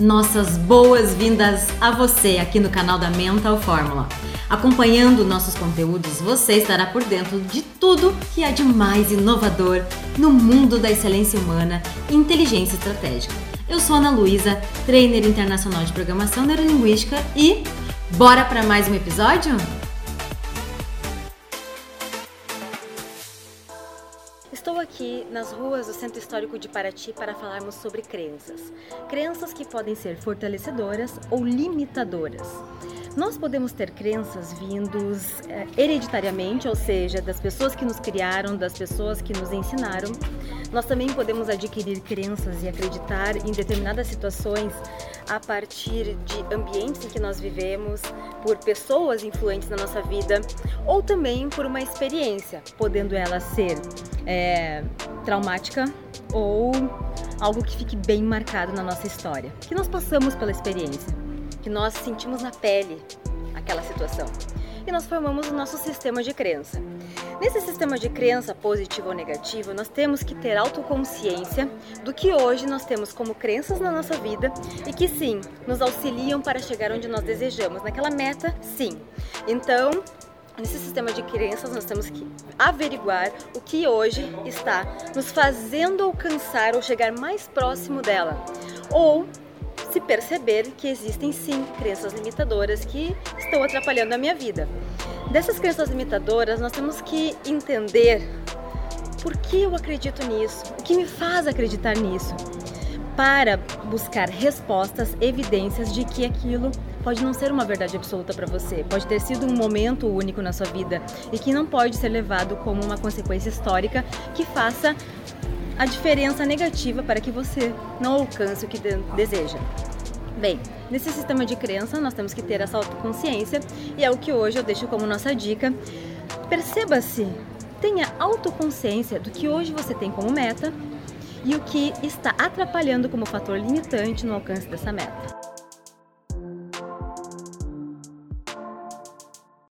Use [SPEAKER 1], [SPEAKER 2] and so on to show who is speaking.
[SPEAKER 1] Nossas boas-vindas a você aqui no canal da Mental Fórmula. Acompanhando nossos conteúdos, você estará por dentro de tudo que há de mais inovador no mundo da excelência humana e inteligência estratégica. Eu sou Ana Luísa, trainer internacional de programação neurolinguística e bora para mais um episódio? Estou aqui nas ruas do Centro Histórico de Paraty para falarmos sobre crenças. Crenças que podem ser fortalecedoras ou limitadoras. Nós podemos ter crenças vindos é, hereditariamente, ou seja, das pessoas que nos criaram, das pessoas que nos ensinaram. Nós também podemos adquirir crenças e acreditar em determinadas situações a partir de ambientes em que nós vivemos, por pessoas influentes na nossa vida, ou também por uma experiência, podendo ela ser é, traumática ou algo que fique bem marcado na nossa história, que nós passamos pela experiência que nós sentimos na pele aquela situação. E nós formamos o nosso sistema de crença. Nesse sistema de crença, positivo ou negativo, nós temos que ter autoconsciência do que hoje nós temos como crenças na nossa vida e que sim, nos auxiliam para chegar onde nós desejamos, naquela meta, sim. Então, Nesse sistema de crenças, nós temos que averiguar o que hoje está nos fazendo alcançar ou chegar mais próximo dela. Ou se perceber que existem sim crenças limitadoras que estão atrapalhando a minha vida. Dessas crenças limitadoras, nós temos que entender por que eu acredito nisso, o que me faz acreditar nisso, para buscar respostas, evidências de que aquilo pode não ser uma verdade absoluta para você, pode ter sido um momento único na sua vida e que não pode ser levado como uma consequência histórica que faça a diferença negativa para que você não alcance o que de deseja. Bem, nesse sistema de crença nós temos que ter essa autoconsciência e é o que hoje eu deixo como nossa dica. Perceba-se, tenha autoconsciência do que hoje você tem como meta e o que está atrapalhando como fator limitante no alcance dessa meta.